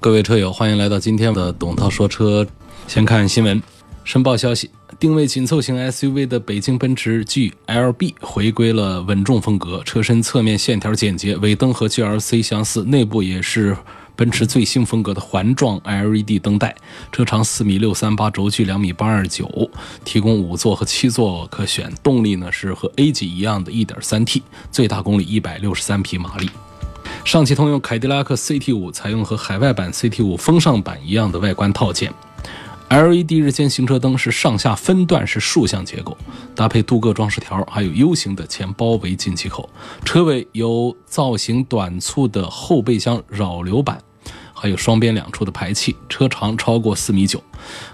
各位车友，欢迎来到今天的董涛说车。先看新闻，申报消息：定位紧凑型 SUV 的北京奔驰 GLB 回归了稳重风格，车身侧面线条简洁，尾灯和 GLC 相似，内部也是奔驰最新风格的环状 LED 灯带。车长四米六三八，轴距两米八二九，提供五座和七座可选。动力呢是和 A 级一样的 1.3T，最大功率一百六十三匹马力。上汽通用凯迪拉克 CT 五采用和海外版 CT 五风尚版一样的外观套件，LED 日间行车灯是上下分段式竖向结构，搭配镀铬装饰条，还有 U 型的前包围进气口。车尾有造型短促的后备箱扰流板。还有双边两出的排气，车长超过四米九。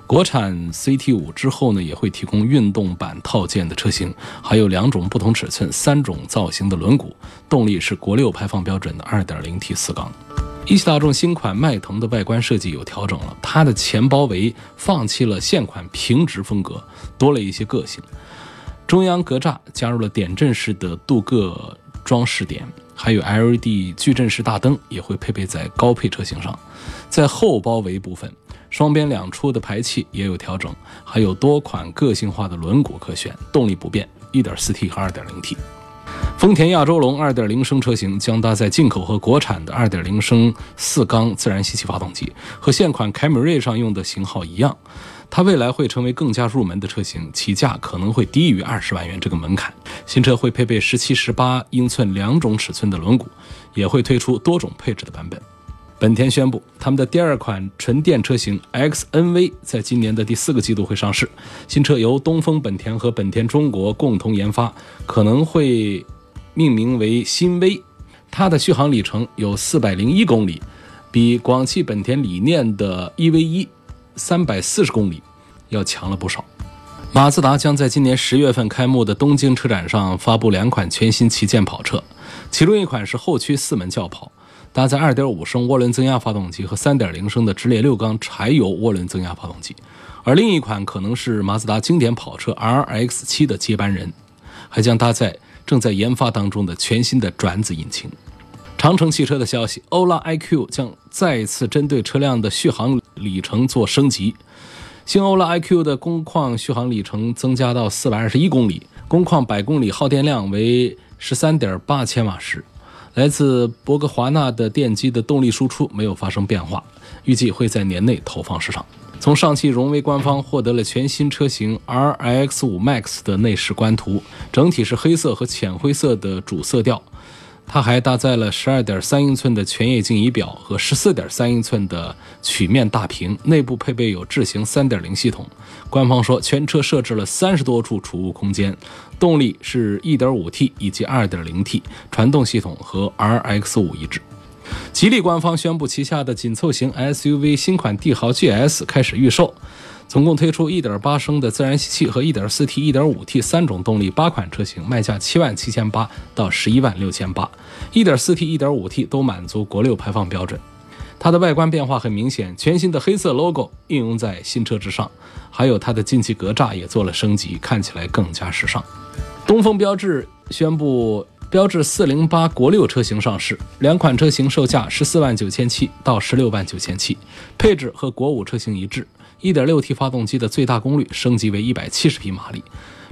国产 CT 五之后呢，也会提供运动版套件的车型，还有两种不同尺寸、三种造型的轮毂。动力是国六排放标准的 2.0T 四缸。一汽大众新款迈腾的外观设计有调整了，它的前包围放弃了现款平直风格，多了一些个性。中央格栅加入了点阵式的镀铬装饰点。还有 LED 矩阵式大灯也会配备在高配车型上，在后包围部分，双边两出的排气也有调整，还有多款个性化的轮毂可选，动力不变，1.4T 和 2.0T。丰田亚洲龙2.0升车型将搭载进口和国产的2.0升四缸自然吸气发动机，和现款凯美瑞上用的型号一样。它未来会成为更加入门的车型，起价可能会低于二十万元这个门槛。新车会配备十七、十八英寸两种尺寸的轮毂，也会推出多种配置的版本。本田宣布，他们的第二款纯电车型 XNV 在今年的第四个季度会上市。新车由东风本田和本田中国共同研发，可能会命名为新威。它的续航里程有四百零一公里，比广汽本田理念的 EV 一。三百四十公里，要强了不少。马自达将在今年十月份开幕的东京车展上发布两款全新旗舰跑车，其中一款是后驱四门轿跑，搭载2.5升涡轮增压发动机和3.0升的直列六缸柴油涡轮增压发动机，而另一款可能是马自达经典跑车 RX-7 的接班人，还将搭载正在研发当中的全新的转子引擎。长城汽车的消息，欧拉 iQ 将再次针对车辆的续航里程做升级。新欧拉 iQ 的工况续航里程增加到四百二十一公里，工况百公里耗电量为十三点八千瓦时。来自博格华纳的电机的动力输出没有发生变化，预计会在年内投放市场。从上汽荣威官方获得了全新车型 RX5 Max 的内饰官图，整体是黑色和浅灰色的主色调。它还搭载了十二点三英寸的全液晶仪表和十四点三英寸的曲面大屏，内部配备有智行三点零系统。官方说，全车设置了三十多处储物空间，动力是一点五 T 以及二点零 T，传动系统和 RX 五一致。吉利官方宣布，旗下的紧凑型 SUV 新款帝豪 GS 开始预售。总共推出1.8升的自然吸气和 1.4T、1.5T 三种动力八款车型，卖价7万七千八到11万六千八。1.4T、1.5T 都满足国六排放标准。它的外观变化很明显，全新的黑色 logo 应用在新车之上，还有它的进气格栅也做了升级，看起来更加时尚。东风标致宣布，标致408国六车型上市，两款车型售价14万九千七到16万九千七，配置和国五车型一致。1.6T 发动机的最大功率升级为170匹马力，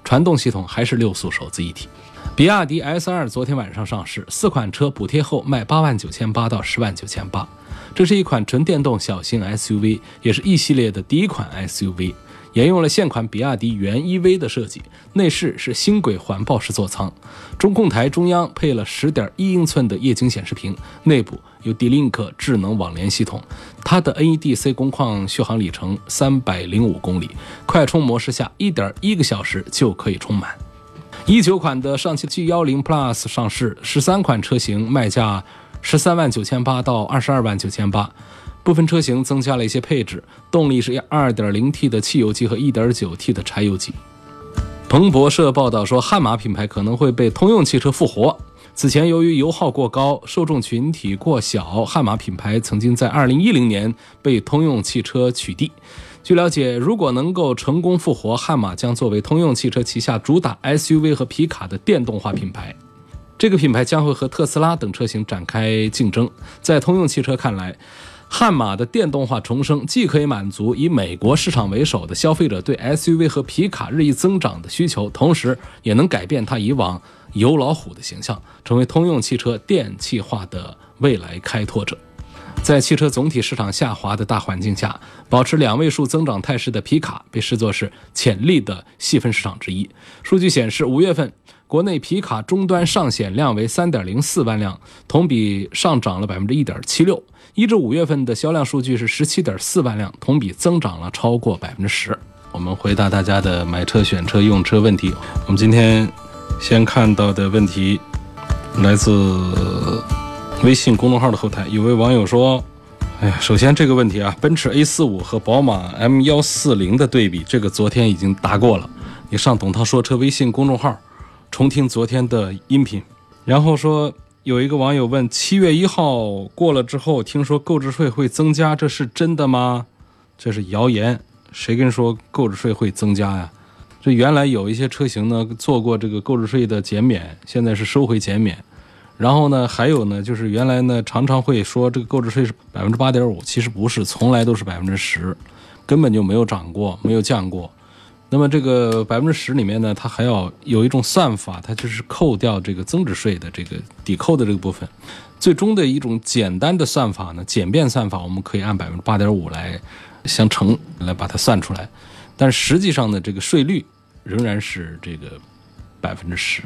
传动系统还是六速手自一体。比亚迪 S2 昨天晚上上市，四款车补贴后卖八万九千八到十万九千八。这是一款纯电动小型 SUV，也是 E 系列的第一款 SUV。沿用了现款比亚迪元 EV 的设计，内饰是星轨环抱式座舱，中控台中央配了十点一英寸的液晶显示屏，内部有 D-Link 智能网联系统。它的 NEDC 工况续航里程三百零五公里，快充模式下一点一个小时就可以充满。一九款的上汽 G10 Plus 上市，十三款车型卖价十三万九千八到二十二万九千八。部分车型增加了一些配置，动力是二点零 T 的汽油机和一点九 T 的柴油机。彭博社报道说，悍马品牌可能会被通用汽车复活。此前，由于油耗过高、受众群体过小，悍马品牌曾经在二零一零年被通用汽车取缔。据了解，如果能够成功复活，悍马将作为通用汽车旗下主打 SUV 和皮卡的电动化品牌。这个品牌将会和特斯拉等车型展开竞争。在通用汽车看来，悍马的电动化重生，既可以满足以美国市场为首的消费者对 SUV 和皮卡日益增长的需求，同时也能改变它以往油老虎的形象，成为通用汽车电气化的未来开拓者。在汽车总体市场下滑的大环境下，保持两位数增长态势的皮卡被视作是潜力的细分市场之一。数据显示，五月份国内皮卡终端上险量为三点零四万辆，同比上涨了百分之一点七六。一至五月份的销量数据是十七点四万辆，同比增长了超过百分之十。我们回答大家的买车、选车、用车问题。我们今天先看到的问题来自微信公众号的后台，有位网友说：“哎呀，首先这个问题啊，奔驰 A 四五和宝马 M 幺四零的对比，这个昨天已经答过了。你上董涛说车微信公众号重听昨天的音频，然后说。”有一个网友问：七月一号过了之后，听说购置税会增加，这是真的吗？这是谣言，谁跟说购置税会增加呀？这原来有一些车型呢做过这个购置税的减免，现在是收回减免。然后呢，还有呢，就是原来呢常常会说这个购置税是百分之八点五，其实不是，从来都是百分之十，根本就没有涨过，没有降过。那么这个百分之十里面呢，它还要有一种算法，它就是扣掉这个增值税的这个抵扣的这个部分。最终的一种简单的算法呢，简便算法，我们可以按百分之八点五来相乘来把它算出来。但实际上呢，这个税率仍然是这个百分之十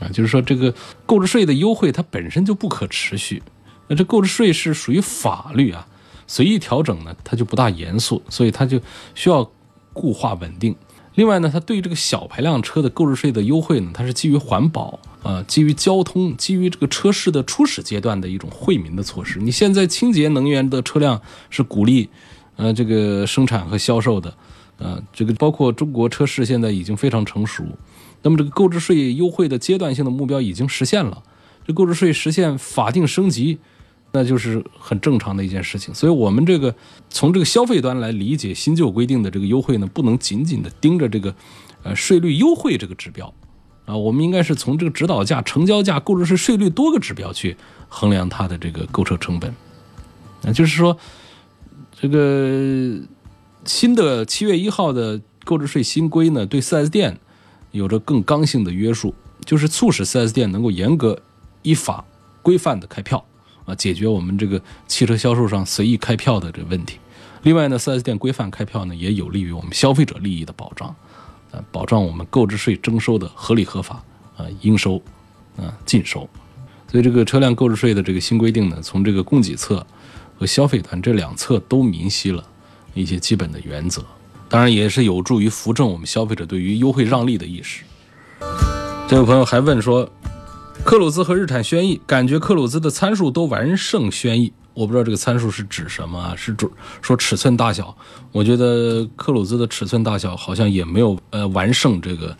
啊，就是说这个购置税的优惠它本身就不可持续。那这购置税是属于法律啊，随意调整呢，它就不大严肃，所以它就需要固化稳定。另外呢，它对这个小排量车的购置税的优惠呢，它是基于环保啊，基于交通，基于这个车市的初始阶段的一种惠民的措施。你现在清洁能源的车辆是鼓励，呃，这个生产和销售的，呃，这个包括中国车市现在已经非常成熟，那么这个购置税优惠的阶段性的目标已经实现了，这购置税实现法定升级。那就是很正常的一件事情，所以我们这个从这个消费端来理解新旧规定的这个优惠呢，不能仅仅的盯着这个，呃，税率优惠这个指标，啊，我们应该是从这个指导价、成交价、购置税税率多个指标去衡量它的这个购车成本。那就是说，这个新的七月一号的购置税新规呢，对 4S 店有着更刚性的约束，就是促使 4S 店能够严格依法规范的开票。啊，解决我们这个汽车销售上随意开票的这个问题。另外呢，4S 店规范开票呢，也有利于我们消费者利益的保障，啊，保障我们购置税征收的合理合法，啊，应收，啊，尽收。所以这个车辆购置税的这个新规定呢，从这个供给侧和消费端这两侧都明晰了一些基本的原则，当然也是有助于扶正我们消费者对于优惠让利的意识。这位朋友还问说。克鲁兹和日产轩逸，感觉克鲁兹的参数都完胜轩逸，我不知道这个参数是指什么，是指说尺寸大小？我觉得克鲁兹的尺寸大小好像也没有呃完胜这个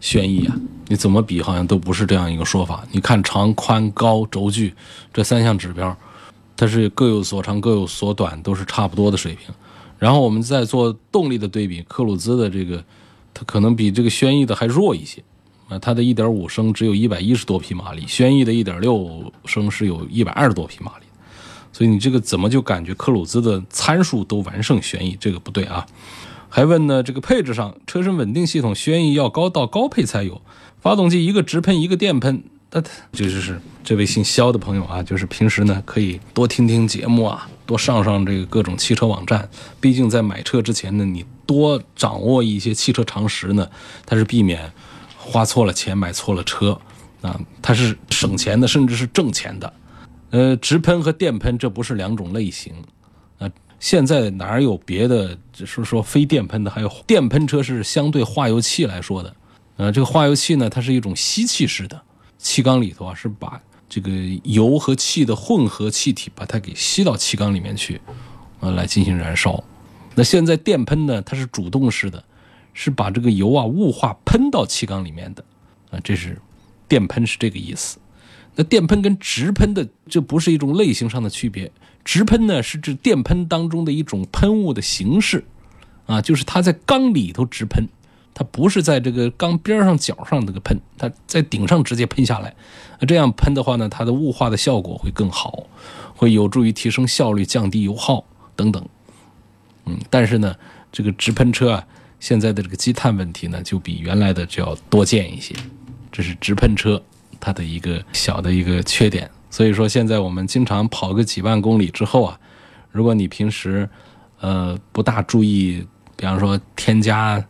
轩逸啊，你怎么比好像都不是这样一个说法。你看长宽高轴距这三项指标，它是各有所长各有所短，都是差不多的水平。然后我们再做动力的对比，克鲁兹的这个它可能比这个轩逸的还弱一些。啊，它的1.5升只有一百一十多匹马力，轩逸的1.6升是有一百二十多匹马力，所以你这个怎么就感觉克鲁兹的参数都完胜轩逸？这个不对啊！还问呢，这个配置上，车身稳定系统轩逸要高到高配才有，发动机一个直喷一个电喷，那就是这位姓肖的朋友啊，就是平时呢可以多听听节目啊，多上上这个各种汽车网站，毕竟在买车之前呢，你多掌握一些汽车常识呢，它是避免。花错了钱买错了车，啊，它是省钱的，甚至是挣钱的。呃，直喷和电喷这不是两种类型，啊，现在哪有别的？就是说非电喷的，还有电喷车是相对化油器来说的，呃，这个化油器呢，它是一种吸气式的，气缸里头啊是把这个油和气的混合气体，把它给吸到气缸里面去，呃，来进行燃烧。那现在电喷呢，它是主动式的，是把这个油啊雾化喷到气缸里面的，啊，这是电喷是这个意思。那电喷跟直喷的这不是一种类型上的区别，直喷呢是指电喷当中的一种喷雾的形式，啊，就是它在缸里头直喷，它不是在这个缸边上角上那个喷，它在顶上直接喷下来。那这样喷的话呢，它的雾化的效果会更好，会有助于提升效率、降低油耗等等。嗯，但是呢，这个直喷车啊，现在的这个积碳问题呢，就比原来的就要多见一些。这是直喷车它的一个小的一个缺点。所以说，现在我们经常跑个几万公里之后啊，如果你平时呃不大注意，比方说添加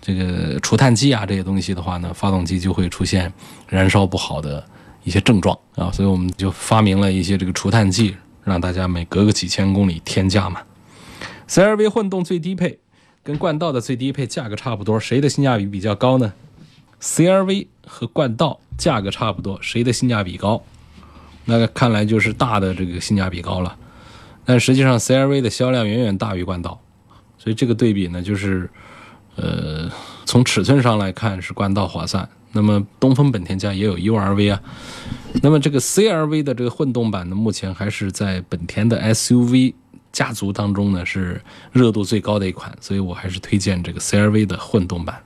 这个除碳剂啊这些东西的话呢，发动机就会出现燃烧不好的一些症状啊。所以我们就发明了一些这个除碳剂，让大家每隔个几千公里添加嘛。CRV 混动最低配跟冠道的最低配价格差不多，谁的性价比比较高呢？CRV 和冠道价格差不多，谁的性价比高？那看来就是大的这个性价比高了。但实际上 CRV 的销量远远大于冠道，所以这个对比呢，就是呃从尺寸上来看是冠道划算。那么东风本田家也有 URV 啊。那么这个 CRV 的这个混动版呢，目前还是在本田的 SUV。家族当中呢是热度最高的一款，所以我还是推荐这个 CRV 的混动版。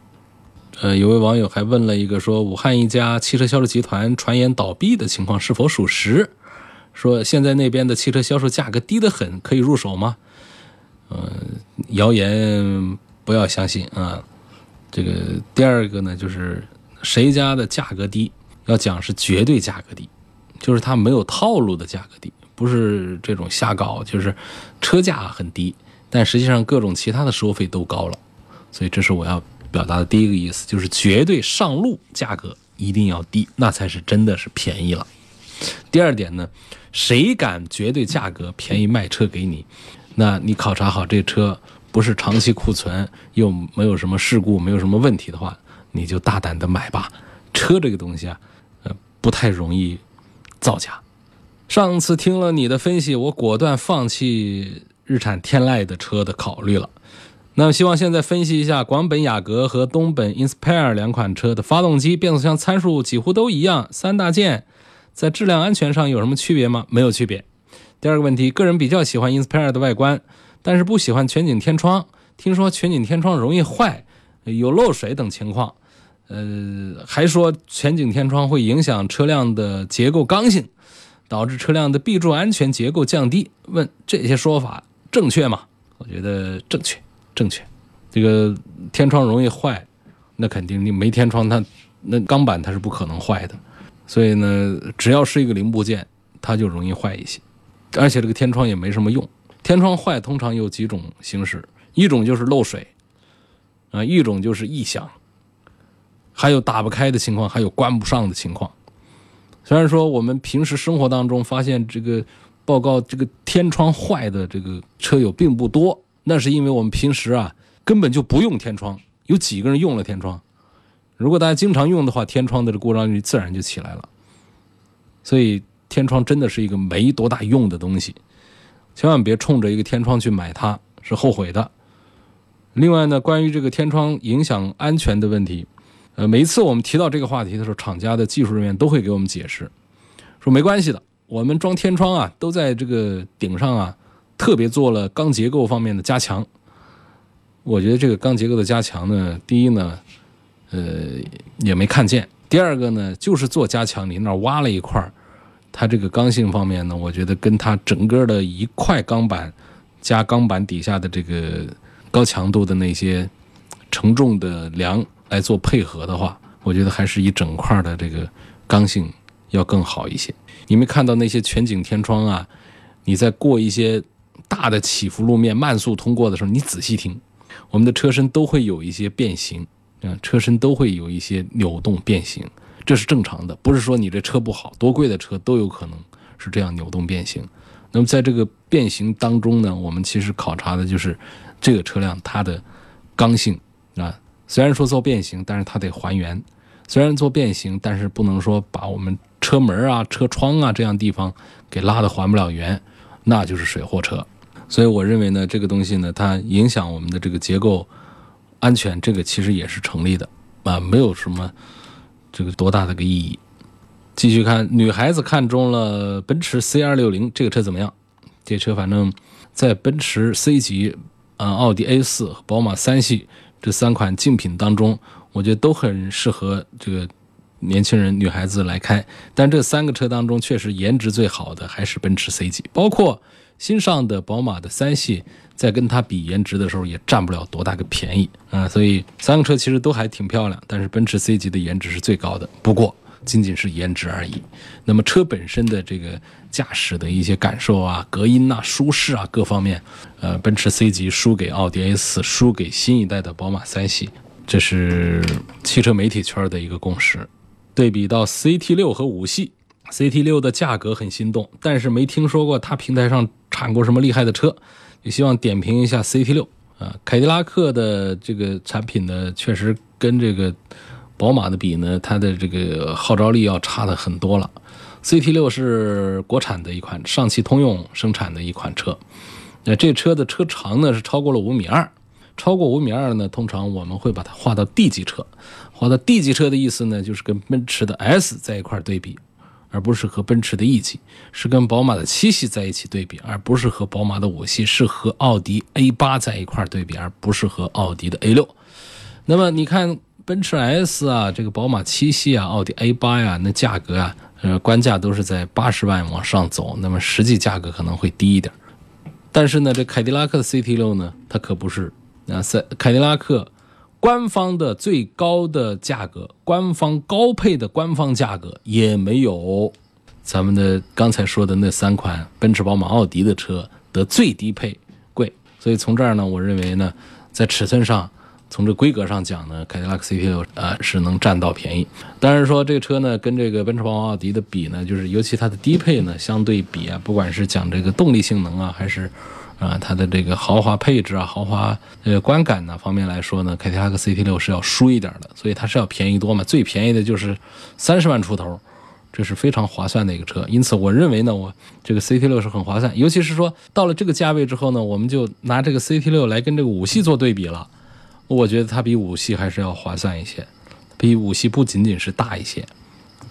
呃，有位网友还问了一个说，武汉一家汽车销售集团传言倒闭的情况是否属实？说现在那边的汽车销售价格低得很，可以入手吗？呃，谣言不要相信啊。这个第二个呢，就是谁家的价格低，要讲是绝对价格低，就是它没有套路的价格低。不是这种瞎搞，就是车价很低，但实际上各种其他的收费都高了，所以这是我要表达的第一个意思，就是绝对上路价格一定要低，那才是真的是便宜了。第二点呢，谁敢绝对价格便宜卖车给你，那你考察好这车不是长期库存，又没有什么事故，没有什么问题的话，你就大胆的买吧。车这个东西啊，呃，不太容易造假。上次听了你的分析，我果断放弃日产天籁的车的考虑了。那么，希望现在分析一下广本雅阁和东本 Inspire 两款车的发动机、变速箱参数几乎都一样，三大件在质量安全上有什么区别吗？没有区别。第二个问题，个人比较喜欢 Inspire 的外观，但是不喜欢全景天窗。听说全景天窗容易坏，有漏水等情况。呃，还说全景天窗会影响车辆的结构刚性。导致车辆的壁柱安全结构降低。问这些说法正确吗？我觉得正确，正确。这个天窗容易坏，那肯定你没天窗，它那钢板它是不可能坏的。所以呢，只要是一个零部件，它就容易坏一些。而且这个天窗也没什么用。天窗坏通常有几种形式，一种就是漏水，啊，一种就是异响，还有打不开的情况，还有关不上的情况。虽然说我们平时生活当中发现这个报告这个天窗坏的这个车友并不多，那是因为我们平时啊根本就不用天窗，有几个人用了天窗？如果大家经常用的话，天窗的这故障率自然就起来了。所以天窗真的是一个没多大用的东西，千万别冲着一个天窗去买它，是后悔的。另外呢，关于这个天窗影响安全的问题。呃，每一次我们提到这个话题的时候，厂家的技术人员都会给我们解释，说没关系的，我们装天窗啊，都在这个顶上啊，特别做了钢结构方面的加强。我觉得这个钢结构的加强呢，第一呢，呃，也没看见；第二个呢，就是做加强，你那挖了一块它这个刚性方面呢，我觉得跟它整个的一块钢板加钢板底下的这个高强度的那些承重的梁。来做配合的话，我觉得还是一整块的这个刚性要更好一些。你没看到那些全景天窗啊？你在过一些大的起伏路面、慢速通过的时候，你仔细听，我们的车身都会有一些变形，啊，车身都会有一些扭动变形，这是正常的，不是说你这车不好，多贵的车都有可能是这样扭动变形。那么在这个变形当中呢，我们其实考察的就是这个车辆它的刚性啊。虽然说做变形，但是它得还原；虽然做变形，但是不能说把我们车门啊、车窗啊这样地方给拉的还不了原，那就是水货车。所以我认为呢，这个东西呢，它影响我们的这个结构安全，这个其实也是成立的啊，没有什么这个多大的个意义。继续看，女孩子看中了奔驰 C 二六零这个车怎么样？这车反正在奔驰 C 级、奥迪 A 四和宝马三系这三款竞品当中，我觉得都很适合这个年轻人、女孩子来开。但这三个车当中，确实颜值最好的还是奔驰 C 级，包括新上的宝马的三系，在跟它比颜值的时候也占不了多大个便宜啊。所以三个车其实都还挺漂亮，但是奔驰 C 级的颜值是最高的。不过仅仅是颜值而已。那么车本身的这个驾驶的一些感受啊、隔音呐、舒适啊各方面，呃，奔驰 C 级输给奥迪 A 四，输给新一代的宝马三系，这是汽车媒体圈的一个共识。对比到 CT 六和五系，CT 六的价格很心动，但是没听说过它平台上产过什么厉害的车，也希望点评一下 CT 六啊。凯迪拉克的这个产品呢，确实跟这个。宝马的比呢，它的这个号召力要差的很多了。CT 六是国产的一款上汽通用生产的一款车，那这车的车长呢是超过了五米二，超过五米二呢，通常我们会把它划到 D 级车。划到 D 级车的意思呢，就是跟奔驰的 S 在一块对比，而不是和奔驰的 E 级，是跟宝马的七系在一起对比，而不是和宝马的五系，是和奥迪 A 八在一块对比，而不是和奥迪的 A 六。那么你看。奔驰 S 啊，这个宝马七系啊，奥迪 A 八呀，那价格啊，呃，官价都是在八十万往上走，那么实际价格可能会低一点。但是呢，这凯迪拉克的 CT 六呢，它可不是啊，赛凯迪拉克官方的最高的价格，官方高配的官方价格也没有咱们的刚才说的那三款奔驰、宝马、奥迪的车的最低配贵。所以从这儿呢，我认为呢，在尺寸上。从这规格上讲呢，凯迪拉克 CT 六啊是能占到便宜。但是说这个车呢，跟这个奔驰、宝马、奥迪的比呢，就是尤其它的低配呢，相对比啊，不管是讲这个动力性能啊，还是啊它的这个豪华配置啊、豪华呃观感呢方面来说呢，凯迪拉克 CT 六是要输一点的。所以它是要便宜多嘛，最便宜的就是三十万出头，这是非常划算的一个车。因此我认为呢，我这个 CT 六是很划算。尤其是说到了这个价位之后呢，我们就拿这个 CT 六来跟这个五系做对比了。我觉得它比五系还是要划算一些，比五系不仅仅是大一些，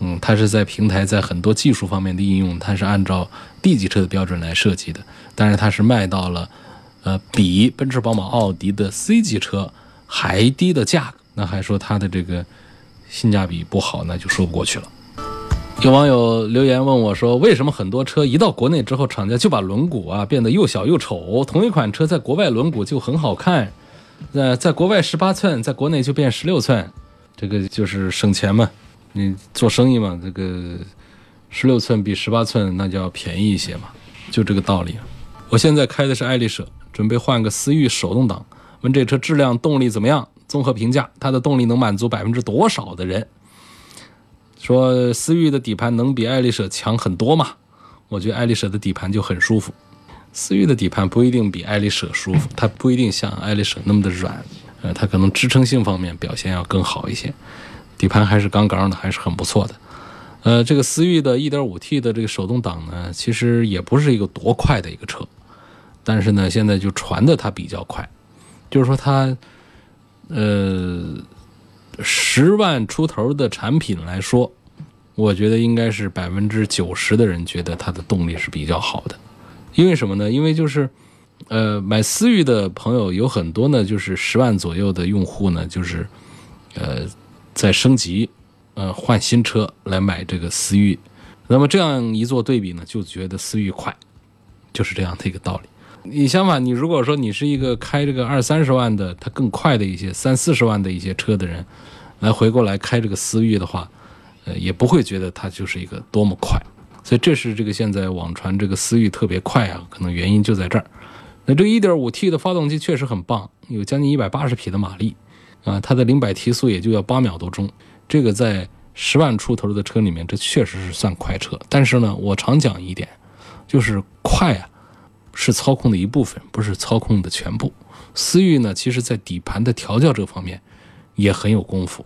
嗯，它是在平台在很多技术方面的应用，它是按照 D 级车的标准来设计的，但是它是卖到了，呃，比奔驰、宝马、奥迪的 C 级车还低的价格，那还说它的这个性价比不好，那就说不过去了。有网友留言问我说，为什么很多车一到国内之后，厂家就把轮毂啊变得又小又丑？同一款车在国外轮毂就很好看。在在国外十八寸，在国内就变十六寸，这个就是省钱嘛。你做生意嘛，这个十六寸比十八寸那就要便宜一些嘛，就这个道理。我现在开的是爱丽舍，准备换个思域手动挡。问这车质量、动力怎么样？综合评价，它的动力能满足百分之多少的人？说思域的底盘能比爱丽舍强很多嘛？我觉得爱丽舍的底盘就很舒服。思域的底盘不一定比爱丽舍舒服，它不一定像爱丽舍那么的软，呃，它可能支撑性方面表现要更好一些，底盘还是杠杠的，还是很不错的。呃，这个思域的 1.5T 的这个手动挡呢，其实也不是一个多快的一个车，但是呢，现在就传的它比较快，就是说它，呃，十万出头的产品来说，我觉得应该是百分之九十的人觉得它的动力是比较好的。因为什么呢？因为就是，呃，买思域的朋友有很多呢，就是十万左右的用户呢，就是，呃，在升级，呃，换新车来买这个思域。那么这样一做对比呢，就觉得思域快，就是这样的一个道理。你相反，你如果说你是一个开这个二三十万的，它更快的一些三四十万的一些车的人，来回过来开这个思域的话，呃，也不会觉得它就是一个多么快。所以这是这个现在网传这个思域特别快啊，可能原因就在这儿。那这个 1.5T 的发动机确实很棒，有将近180匹的马力啊，它的零百提速也就要八秒多钟。这个在十万出头的车里面，这确实是算快车。但是呢，我常讲一点，就是快啊是操控的一部分，不是操控的全部。思域呢，其实在底盘的调教这方面也很有功夫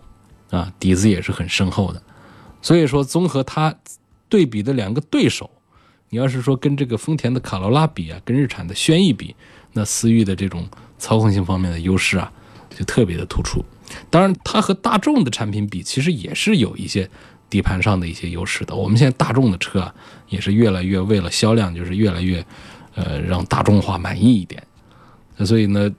啊，底子也是很深厚的。所以说，综合它对比的两个对手，你要是说跟这个丰田的卡罗拉比啊，跟日产的轩逸比，那思域的这种操控性方面的优势啊，就特别的突出。当然，它和大众的产品比，其实也是有一些底盘上的一些优势的。我们现在大众的车啊，也是越来越为了销量，就是越来越呃让大众化满意一点。所以呢，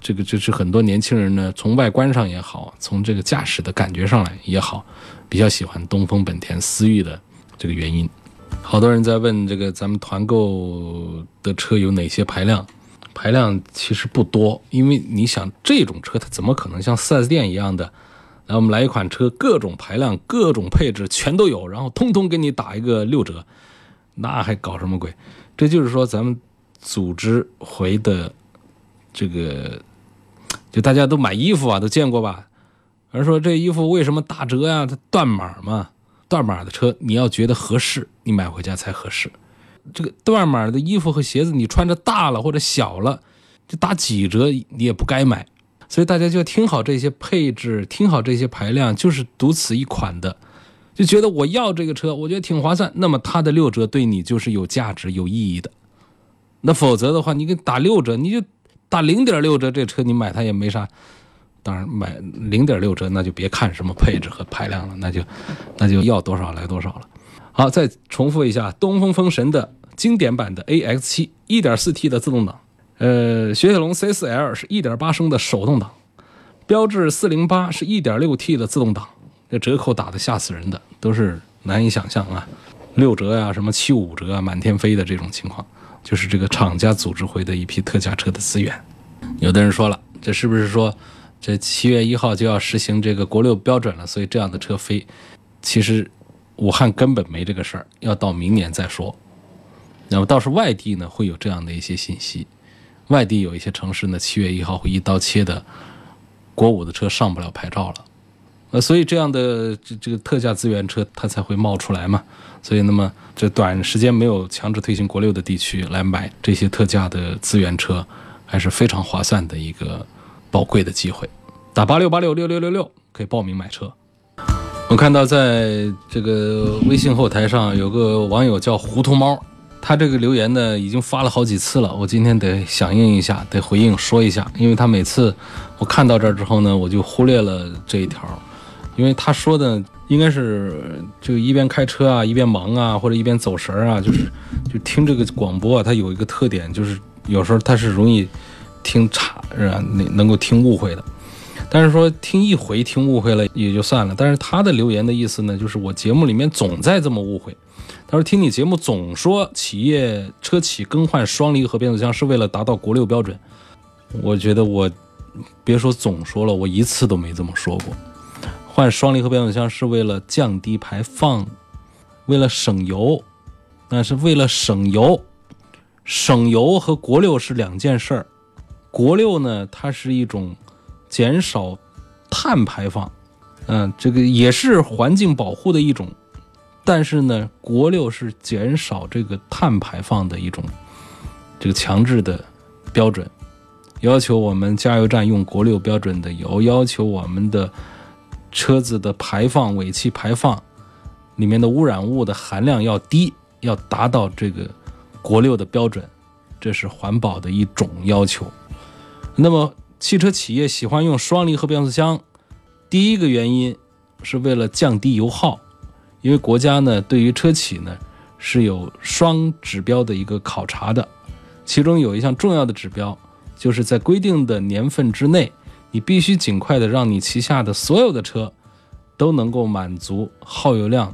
这个就是很多年轻人呢，从外观上也好，从这个驾驶的感觉上来也好，比较喜欢东风本田思域的这个原因。好多人在问这个咱们团购的车有哪些排量？排量其实不多，因为你想这种车它怎么可能像 4S 店一样的，来我们来一款车，各种排量、各种配置全都有，然后通通给你打一个六折，那还搞什么鬼？这就是说咱们组织回的这个，就大家都买衣服啊，都见过吧？而说这衣服为什么打折呀？它断码嘛，断码的车你要觉得合适，你买回家才合适。这个断码的衣服和鞋子，你穿着大了或者小了，就打几折，你也不该买。所以大家就听好这些配置，听好这些排量，就是独此一款的，就觉得我要这个车，我觉得挺划算。那么它的六折对你就是有价值、有意义的。那否则的话，你给打六折，你就打零点六折，这车你买它也没啥。当然买零点六折，那就别看什么配置和排量了，那就那就要多少来多少了。好，再重复一下，东风风神的经典版的 AX7 1.4T 的自动挡，呃，雪铁龙 C4L 是1.8升的手动挡，标致408是 1.6T 的自动挡，这折扣打的吓死人的，都是难以想象啊，六折呀，什么七五折啊，满天飞的这种情况，就是这个厂家组织回的一批特价车的资源。有的人说了，这是不是说这七月一号就要实行这个国六标准了，所以这样的车飞？其实。武汉根本没这个事儿，要到明年再说。那么倒是外地呢，会有这样的一些信息。外地有一些城市呢，七月一号会一刀切的，国五的车上不了牌照了。呃，所以这样的这这个特价资源车，它才会冒出来嘛。所以，那么这短时间没有强制推行国六的地区来买这些特价的资源车，还是非常划算的一个宝贵的机会。打八六八六六六六六可以报名买车。我看到在这个微信后台上有个网友叫糊涂猫，他这个留言呢已经发了好几次了，我今天得响应一下，得回应说一下，因为他每次我看到这儿之后呢，我就忽略了这一条，因为他说的应该是就一边开车啊，一边忙啊，或者一边走神啊，就是就听这个广播啊，它有一个特点，就是有时候它是容易听岔，是吧？能能够听误会的。但是说听一回听误会了也就算了，但是他的留言的意思呢，就是我节目里面总在这么误会。他说听你节目总说企业车企更换双离合变速箱是为了达到国六标准，我觉得我别说总说了，我一次都没这么说过。换双离合变速箱是为了降低排放，为了省油，那是为了省油。省油和国六是两件事儿。国六呢，它是一种。减少碳排放，嗯，这个也是环境保护的一种，但是呢，国六是减少这个碳排放的一种这个强制的标准，要求我们加油站用国六标准的油，要求我们的车子的排放尾气排放里面的污染物的含量要低，要达到这个国六的标准，这是环保的一种要求。那么。汽车企业喜欢用双离合变速箱，第一个原因是为了降低油耗，因为国家呢对于车企呢是有双指标的一个考察的，其中有一项重要的指标，就是在规定的年份之内，你必须尽快的让你旗下的所有的车都能够满足耗油量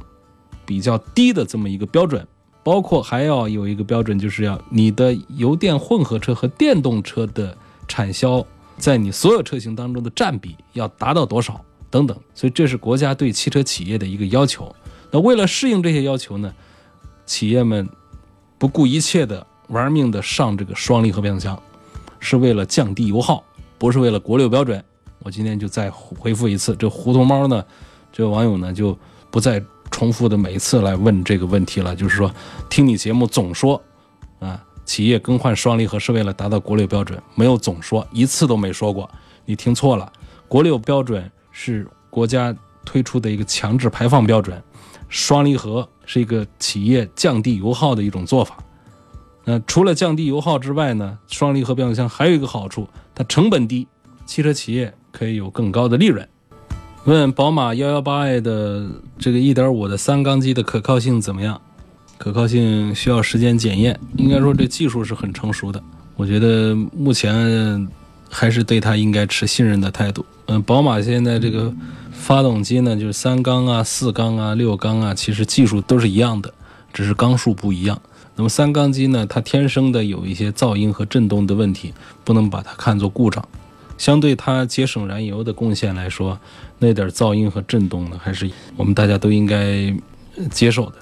比较低的这么一个标准，包括还要有一个标准，就是要你的油电混合车和电动车的产销。在你所有车型当中的占比要达到多少等等，所以这是国家对汽车企业的一个要求。那为了适应这些要求呢，企业们不顾一切的玩命的上这个双离合变速箱，是为了降低油耗，不是为了国六标准。我今天就再回复一次，这糊涂猫呢，这位网友呢就不再重复的每一次来问这个问题了。就是说，听你节目总说啊。企业更换双离合是为了达到国六标准，没有总说一次都没说过，你听错了。国六标准是国家推出的一个强制排放标准，双离合是一个企业降低油耗的一种做法。那除了降低油耗之外呢，双离合变速箱还有一个好处，它成本低，汽车企业可以有更高的利润。问宝马幺幺八 i 的这个一点五的三缸机的可靠性怎么样？可靠性需要时间检验，应该说这技术是很成熟的。我觉得目前还是对它应该持信任的态度。嗯，宝马现在这个发动机呢，就是三缸啊、四缸啊、六缸啊，其实技术都是一样的，只是缸数不一样。那么三缸机呢，它天生的有一些噪音和震动的问题，不能把它看作故障。相对它节省燃油的贡献来说，那点噪音和震动呢，还是我们大家都应该接受的。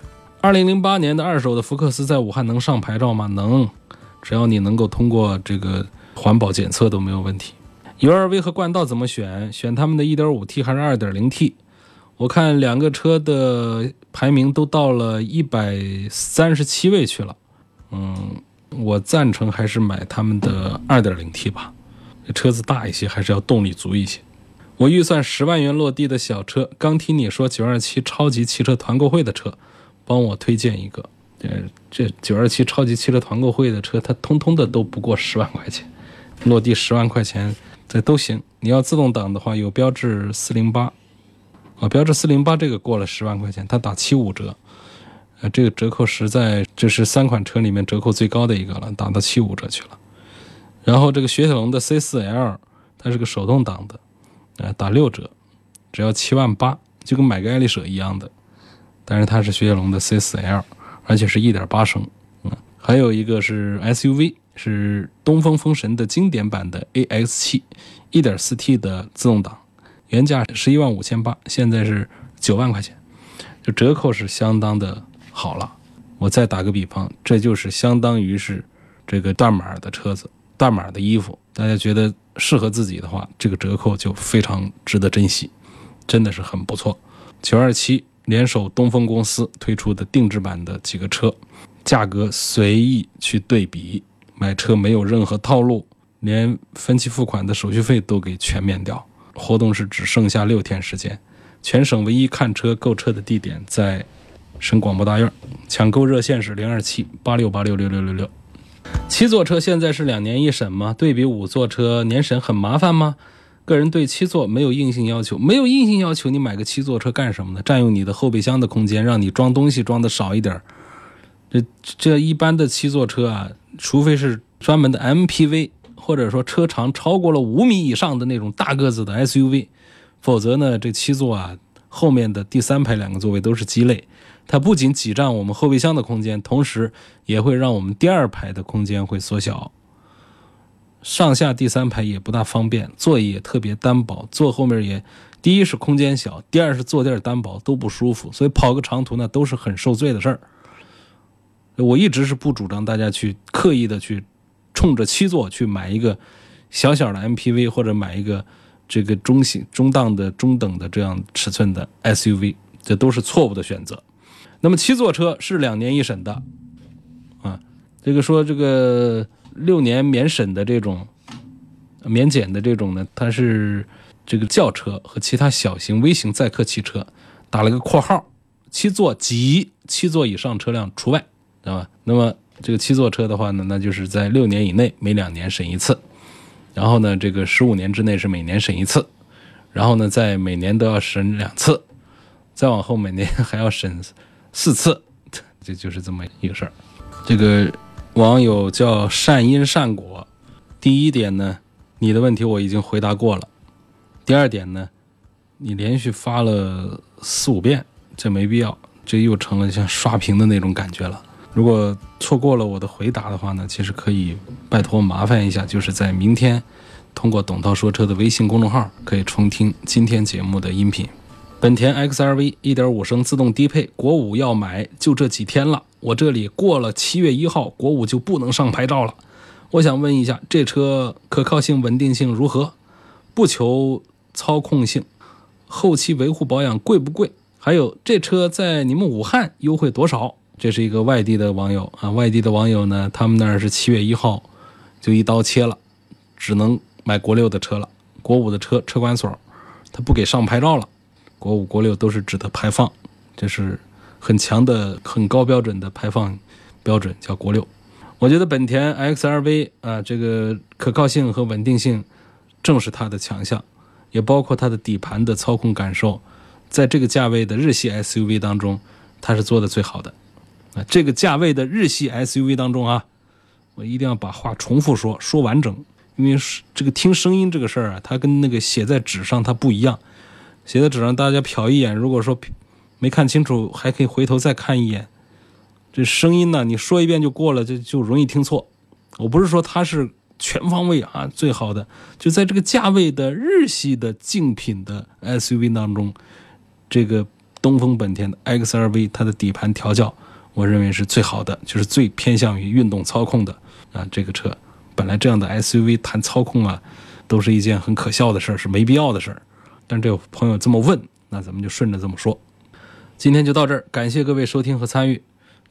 二零零八年的二手的福克斯在武汉能上牌照吗？能，只要你能够通过这个环保检测都没有问题。U2V 和冠道怎么选？选他们的 1.5T 还是 2.0T？我看两个车的排名都到了一百三十七位去了。嗯，我赞成还是买他们的 2.0T 吧，车子大一些，还是要动力足一些。我预算十万元落地的小车，刚听你说927超级汽车团购会的车。帮我推荐一个，呃，这九二七超级汽车团购会的车，它通通的都不过十万块钱，落地十万块钱这都行。你要自动挡的话，有标致四零八，啊，标致四零八这个过了十万块钱，它打七五折，呃，这个折扣实在这是三款车里面折扣最高的一个了，打到七五折去了。然后这个雪铁龙的 C 四 L，它是个手动挡的，呃，打六折，只要七万八，就跟买个爱丽舍一样的。但是它是雪铁龙的 C4L，而且是一点八升。嗯，还有一个是 SUV，是东风风神的经典版的 AX7，一点四 T 的自动挡，原价十一万五千八，现在是九万块钱，就折扣是相当的好了。我再打个比方，这就是相当于是这个断码的车子、断码的衣服，大家觉得适合自己的话，这个折扣就非常值得珍惜，真的是很不错。九二七。联手东风公司推出的定制版的几个车，价格随意去对比，买车没有任何套路，连分期付款的手续费都给全免掉。活动是只剩下六天时间，全省唯一看车购车的地点在省广播大院，抢购热线是零二七八六八六六六六六。七座车现在是两年一审吗？对比五座车年审很麻烦吗？个人对七座没有硬性要求，没有硬性要求，你买个七座车干什么呢？占用你的后备箱的空间，让你装东西装的少一点这这一般的七座车啊，除非是专门的 MPV，或者说车长超过了五米以上的那种大个子的 SUV，否则呢，这七座啊，后面的第三排两个座位都是鸡肋，它不仅挤占我们后备箱的空间，同时也会让我们第二排的空间会缩小。上下第三排也不大方便，座椅也特别单薄，坐后面也，第一是空间小，第二是坐垫单薄都不舒服，所以跑个长途呢都是很受罪的事儿。我一直是不主张大家去刻意的去冲着七座去买一个小小的 MPV 或者买一个这个中型中档的中等的这样尺寸的 SUV，这都是错误的选择。那么七座车是两年一审的，啊，这个说这个。六年免审的这种免检的这种呢，它是这个轿车和其他小型微型载客汽车，打了个括号，七座及七座以上车辆除外，知道吧？那么这个七座车的话呢，那就是在六年以内每两年审一次，然后呢，这个十五年之内是每年审一次，然后呢，在每年都要审两次，再往后每年还要审四次，这就是这么一个事儿，这个。网友叫善因善果，第一点呢，你的问题我已经回答过了。第二点呢，你连续发了四五遍，这没必要，这又成了像刷屏的那种感觉了。如果错过了我的回答的话呢，其实可以拜托麻烦一下，就是在明天通过董涛说车的微信公众号可以重听今天节目的音频。本田 XRV 1.5升自动低配，国五要买，就这几天了。我这里过了七月一号，国五就不能上牌照了。我想问一下，这车可靠性、稳定性如何？不求操控性，后期维护保养贵不贵？还有这车在你们武汉优惠多少？这是一个外地的网友啊，外地的网友呢，他们那是七月一号就一刀切了，只能买国六的车了。国五的车车管所他不给上牌照了，国五、国六都是指的排放，这是很强的、很高标准的排放标准，叫国六。我觉得本田 XRV 啊，这个可靠性和稳定性正是它的强项，也包括它的底盘的操控感受，在这个价位的日系 SUV 当中，它是做的最好的。啊，这个价位的日系 SUV 当中啊，我一定要把话重复说，说完整，因为是这个听声音这个事儿啊，它跟那个写在纸上它不一样。写在纸上，大家瞟一眼，如果说没看清楚，还可以回头再看一眼。这声音呢，你说一遍就过了，就就容易听错。我不是说它是全方位啊最好的，就在这个价位的日系的竞品的 SUV 当中，这个东风本田的 XRV 它的底盘调教，我认为是最好的，就是最偏向于运动操控的啊。这个车本来这样的 SUV 谈操控啊，都是一件很可笑的事儿，是没必要的事儿。但这有朋友这么问，那咱们就顺着这么说。今天就到这儿，感谢各位收听和参与。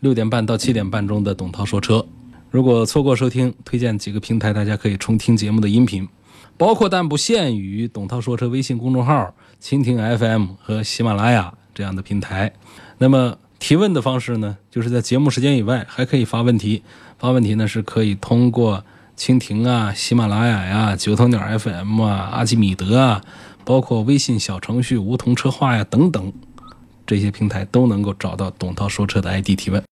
六点半到七点半中的董涛说车，如果错过收听，推荐几个平台，大家可以重听节目的音频，包括但不限于董涛说车微信公众号、蜻蜓 FM 和喜马拉雅这样的平台。那么提问的方式呢，就是在节目时间以外还可以发问题，发问题呢是可以通过蜻蜓啊、喜马拉雅呀、九头鸟 FM 啊、阿基米德啊，包括微信小程序梧桐车话呀等等。这些平台都能够找到董涛说车的 ID 提问。